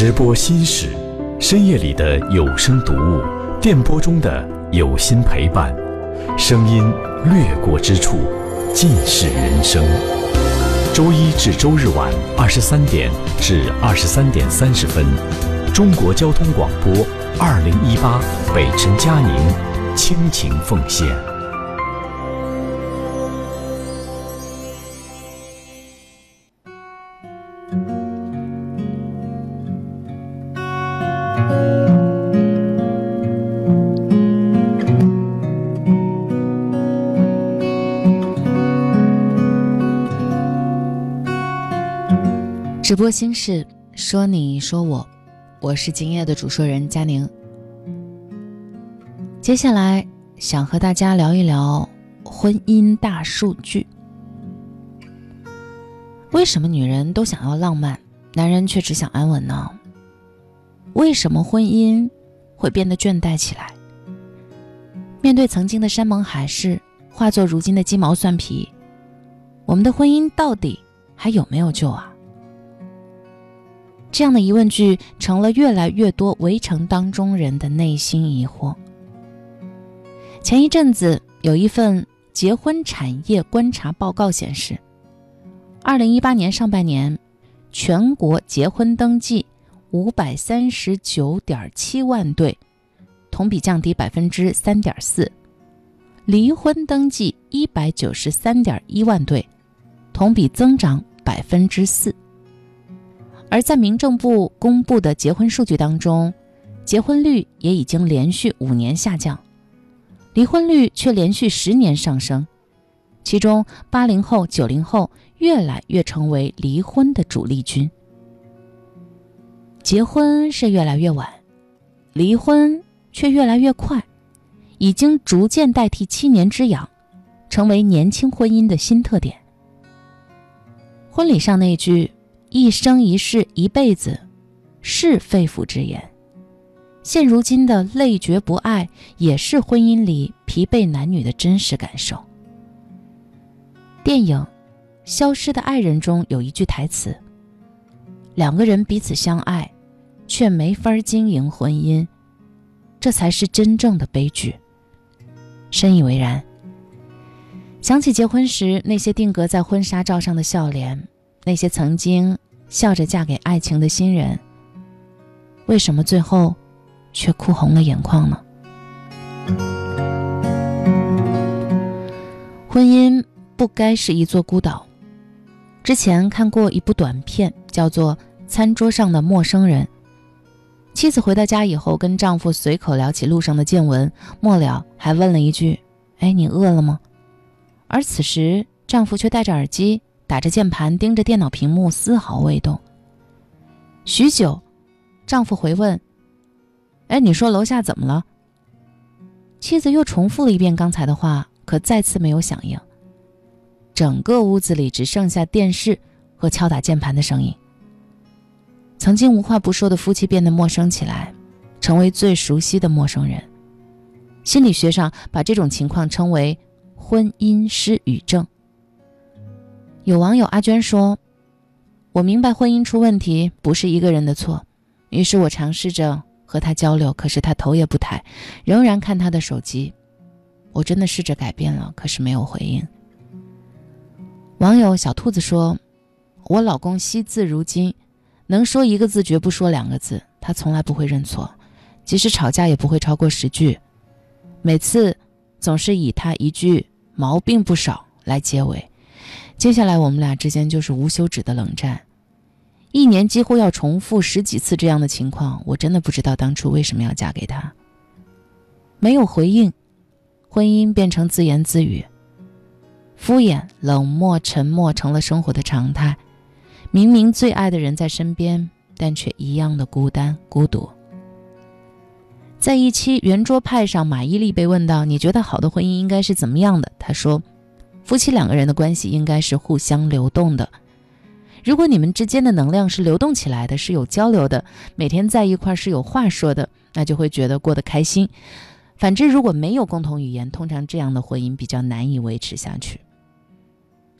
直播心事，深夜里的有声读物，电波中的有心陪伴，声音掠过之处，尽是人生。周一至周日晚二十三点至二十三点三十分，中国交通广播二零一八北辰嘉宁倾情奉献。直播心事，说你说我，我是今夜的主说人佳宁。接下来想和大家聊一聊婚姻大数据。为什么女人都想要浪漫，男人却只想安稳呢？为什么婚姻会变得倦怠起来？面对曾经的山盟海誓，化作如今的鸡毛蒜皮，我们的婚姻到底还有没有救啊？这样的疑问句成了越来越多围城当中人的内心疑惑。前一阵子有一份结婚产业观察报告显示，二零一八年上半年，全国结婚登记五百三十九点七万对，同比降低百分之三点四；离婚登记一百九十三点一万对，同比增长百分之四。而在民政部公布的结婚数据当中，结婚率也已经连续五年下降，离婚率却连续十年上升。其中，八零后、九零后越来越成为离婚的主力军。结婚是越来越晚，离婚却越来越快，已经逐渐代替七年之痒，成为年轻婚姻的新特点。婚礼上那句。一生一世一辈子，是肺腑之言。现如今的累觉不爱，也是婚姻里疲惫男女的真实感受。电影《消失的爱人》中有一句台词：“两个人彼此相爱，却没法经营婚姻，这才是真正的悲剧。”深以为然。想起结婚时那些定格在婚纱照上的笑脸。那些曾经笑着嫁给爱情的新人，为什么最后却哭红了眼眶呢？婚姻不该是一座孤岛。之前看过一部短片，叫做《餐桌上的陌生人》。妻子回到家以后，跟丈夫随口聊起路上的见闻，末了还问了一句：“哎，你饿了吗？”而此时，丈夫却戴着耳机。打着键盘，盯着电脑屏幕，丝毫未动。许久，丈夫回问：“哎，你说楼下怎么了？”妻子又重复了一遍刚才的话，可再次没有响应。整个屋子里只剩下电视和敲打键盘的声音。曾经无话不说的夫妻变得陌生起来，成为最熟悉的陌生人。心理学上把这种情况称为“婚姻失语症”。有网友阿娟说：“我明白婚姻出问题不是一个人的错，于是我尝试着和他交流，可是他头也不抬，仍然看他的手机。我真的试着改变了，可是没有回应。”网友小兔子说：“我老公惜字如金，能说一个字绝不说两个字，他从来不会认错，即使吵架也不会超过十句，每次总是以他一句毛病不少来结尾。”接下来我们俩之间就是无休止的冷战，一年几乎要重复十几次这样的情况，我真的不知道当初为什么要嫁给他。没有回应，婚姻变成自言自语，敷衍、冷漠、沉默成了生活的常态。明明最爱的人在身边，但却一样的孤单、孤独。在一期圆桌派上，马伊琍被问到：“你觉得好的婚姻应该是怎么样的？”她说。夫妻两个人的关系应该是互相流动的。如果你们之间的能量是流动起来的，是有交流的，每天在一块是有话说的，那就会觉得过得开心。反之，如果没有共同语言，通常这样的婚姻比较难以维持下去。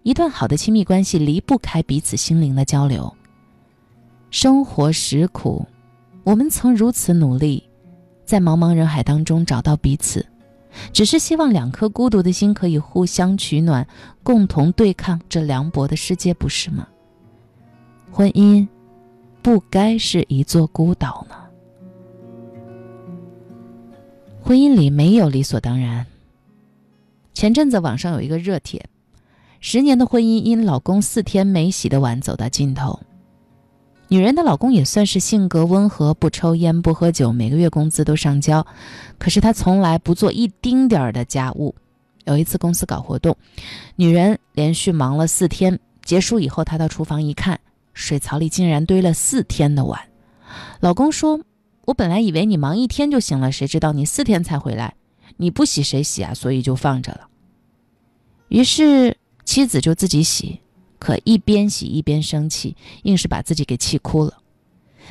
一段好的亲密关系离不开彼此心灵的交流。生活实苦，我们曾如此努力，在茫茫人海当中找到彼此，只是希望两颗孤独的心可以互相取暖，共同对抗这凉薄的世界，不是吗？婚姻不该是一座孤岛呢。婚姻里没有理所当然。前阵子网上有一个热帖，十年的婚姻因老公四天没洗的碗走到尽头。女人的老公也算是性格温和，不抽烟不喝酒，每个月工资都上交，可是他从来不做一丁点儿的家务。有一次公司搞活动，女人连续忙了四天，结束以后，她到厨房一看，水槽里竟然堆了四天的碗。老公说。我本来以为你忙一天就行了，谁知道你四天才回来，你不洗谁洗啊？所以就放着了。于是妻子就自己洗，可一边洗一边生气，硬是把自己给气哭了。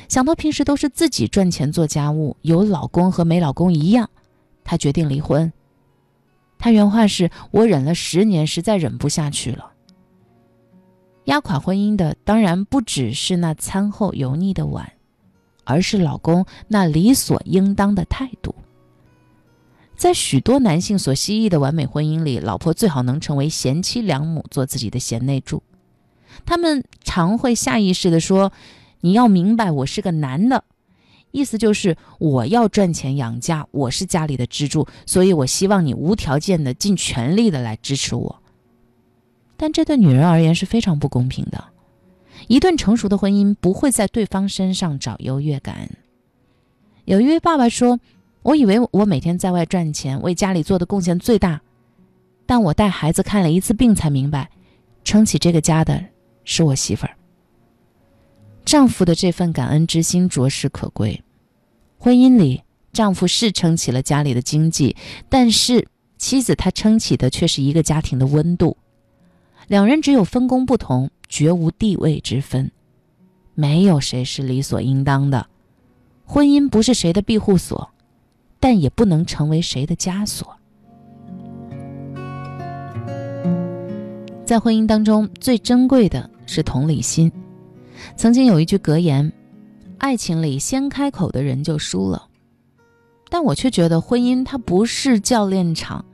想到平时都是自己赚钱做家务，有老公和没老公一样，她决定离婚。她原话是：“我忍了十年，实在忍不下去了。”压垮婚姻的当然不只是那餐后油腻的碗。而是老公那理所应当的态度。在许多男性所希冀的完美婚姻里，老婆最好能成为贤妻良母，做自己的贤内助。他们常会下意识地说：“你要明白，我是个男的，意思就是我要赚钱养家，我是家里的支柱，所以我希望你无条件的、尽全力的来支持我。”但这对女人而言是非常不公平的。一段成熟的婚姻不会在对方身上找优越感。有一位爸爸说：“我以为我每天在外赚钱，为家里做的贡献最大，但我带孩子看了一次病，才明白，撑起这个家的是我媳妇儿。丈夫的这份感恩之心着实可贵。婚姻里，丈夫是撑起了家里的经济，但是妻子她撑起的却是一个家庭的温度。两人只有分工不同。”绝无地位之分，没有谁是理所应当的。婚姻不是谁的庇护所，但也不能成为谁的枷锁。在婚姻当中，最珍贵的是同理心。曾经有一句格言：“爱情里先开口的人就输了。”但我却觉得，婚姻它不是教练场，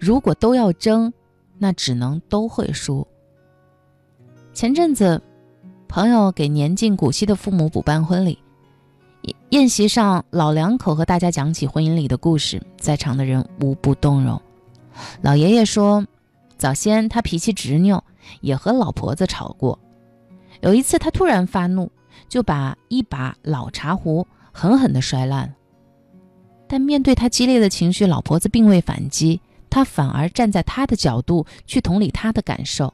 如果都要争，那只能都会输。前阵子，朋友给年近古稀的父母补办婚礼，宴席上，老两口和大家讲起婚姻里的故事，在场的人无不动容。老爷爷说，早先他脾气执拗，也和老婆子吵过。有一次他突然发怒，就把一把老茶壶狠狠地摔烂。但面对他激烈的情绪，老婆子并未反击，他反而站在他的角度去同理他的感受。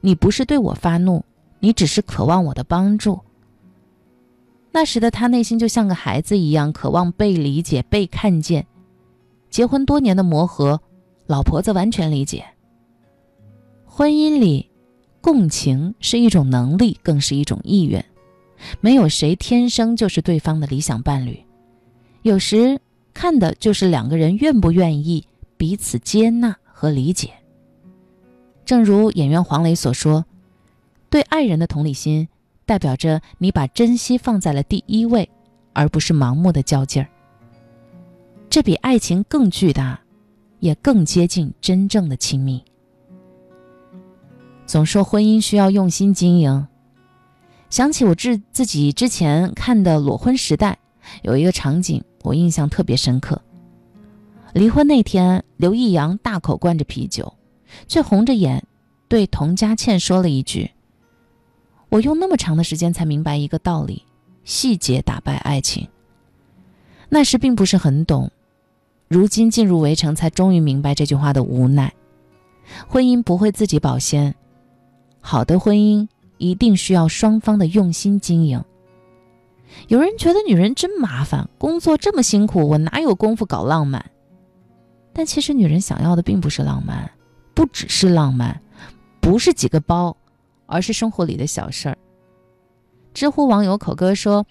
你不是对我发怒，你只是渴望我的帮助。那时的他内心就像个孩子一样，渴望被理解、被看见。结婚多年的磨合，老婆子完全理解。婚姻里，共情是一种能力，更是一种意愿。没有谁天生就是对方的理想伴侣，有时看的就是两个人愿不愿意彼此接纳和理解。正如演员黄磊所说：“对爱人的同理心，代表着你把珍惜放在了第一位，而不是盲目的较劲儿。这比爱情更巨大，也更接近真正的亲密。”总说婚姻需要用心经营，想起我自自己之前看的《裸婚时代》，有一个场景我印象特别深刻。离婚那天，刘易阳大口灌着啤酒。却红着眼，对童佳倩说了一句：“我用那么长的时间才明白一个道理，细节打败爱情。那时并不是很懂，如今进入围城，才终于明白这句话的无奈。婚姻不会自己保鲜，好的婚姻一定需要双方的用心经营。有人觉得女人真麻烦，工作这么辛苦，我哪有功夫搞浪漫？但其实女人想要的并不是浪漫。”不只是浪漫，不是几个包，而是生活里的小事儿。知乎网友口哥说：“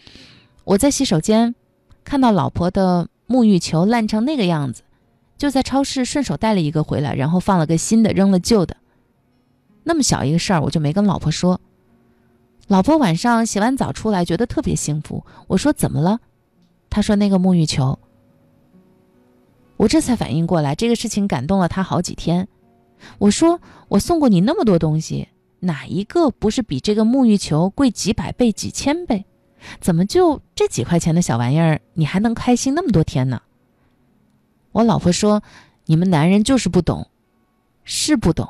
我在洗手间看到老婆的沐浴球烂成那个样子，就在超市顺手带了一个回来，然后放了个新的，扔了旧的。那么小一个事儿，我就没跟老婆说。老婆晚上洗完澡出来，觉得特别幸福。我说怎么了？他说那个沐浴球。我这才反应过来，这个事情感动了他好几天。我说我送过你那么多东西，哪一个不是比这个沐浴球贵几百倍、几千倍？怎么就这几块钱的小玩意儿，你还能开心那么多天呢？我老婆说：“你们男人就是不懂，是不懂。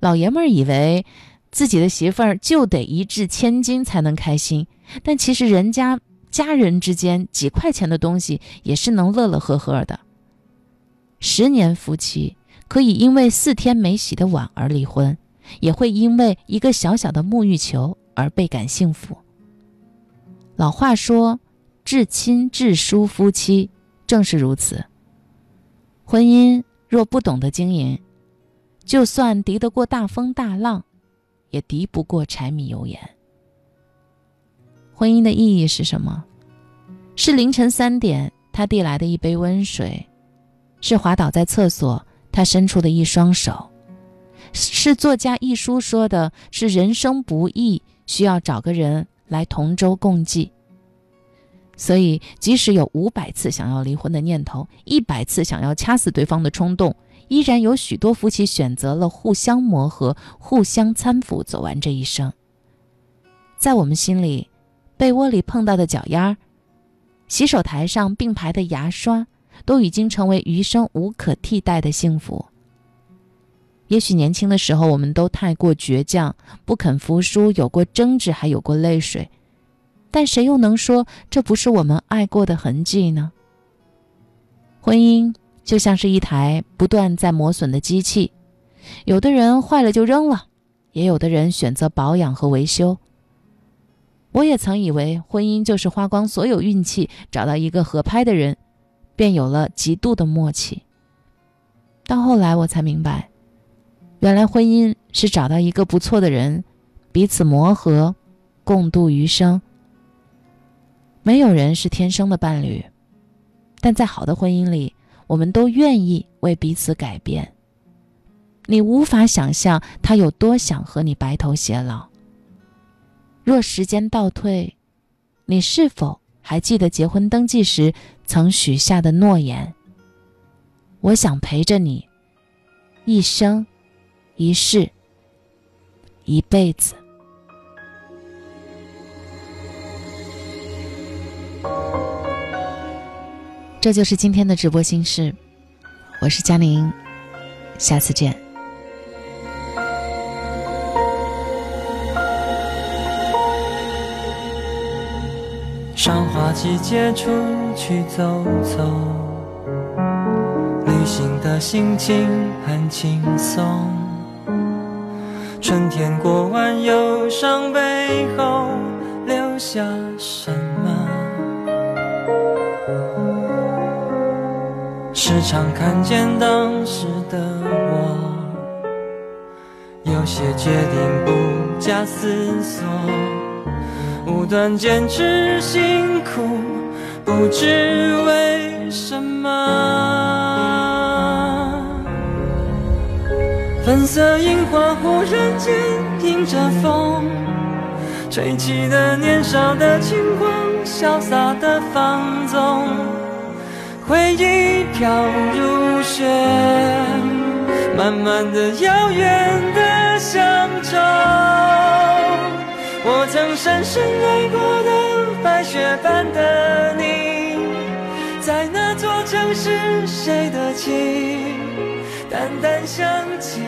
老爷们儿以为自己的媳妇儿就得一掷千金才能开心，但其实人家家人之间几块钱的东西也是能乐乐呵呵的。十年夫妻可以因为四天没洗的碗而离婚，也会因为一个小小的沐浴球而倍感幸福。老话说，至亲至疏夫妻正是如此。”婚姻若不懂得经营，就算敌得过大风大浪，也敌不过柴米油盐。婚姻的意义是什么？是凌晨三点他递来的一杯温水，是滑倒在厕所他伸出的一双手，是作家一书说的是人生不易，需要找个人来同舟共济。所以，即使有五百次想要离婚的念头，一百次想要掐死对方的冲动，依然有许多夫妻选择了互相磨合、互相搀扶，走完这一生。在我们心里，被窝里碰到的脚丫，洗手台上并排的牙刷，都已经成为余生无可替代的幸福。也许年轻的时候，我们都太过倔强，不肯服输，有过争执，还有过泪水。但谁又能说这不是我们爱过的痕迹呢？婚姻就像是一台不断在磨损的机器，有的人坏了就扔了，也有的人选择保养和维修。我也曾以为婚姻就是花光所有运气找到一个合拍的人，便有了极度的默契。到后来我才明白，原来婚姻是找到一个不错的人，彼此磨合，共度余生。没有人是天生的伴侣，但在好的婚姻里，我们都愿意为彼此改变。你无法想象他有多想和你白头偕老。若时间倒退，你是否还记得结婚登记时曾许下的诺言？我想陪着你，一生一世，一辈子。这就是今天的直播心事，我是佳宁，下次见。赏花季节出去走走，旅行的心情很轻松。春天过完忧伤背后，留下什么？时常看见当时的我，有些决定不假思索，无端坚持辛苦，不知为什么。粉色樱花忽然间迎着风，吹起了年少的轻狂，潇洒的放纵。回忆飘如雪，慢慢的、遥远的乡愁。我曾深深爱过的白雪般的你，在那座城市，谁的情淡淡香气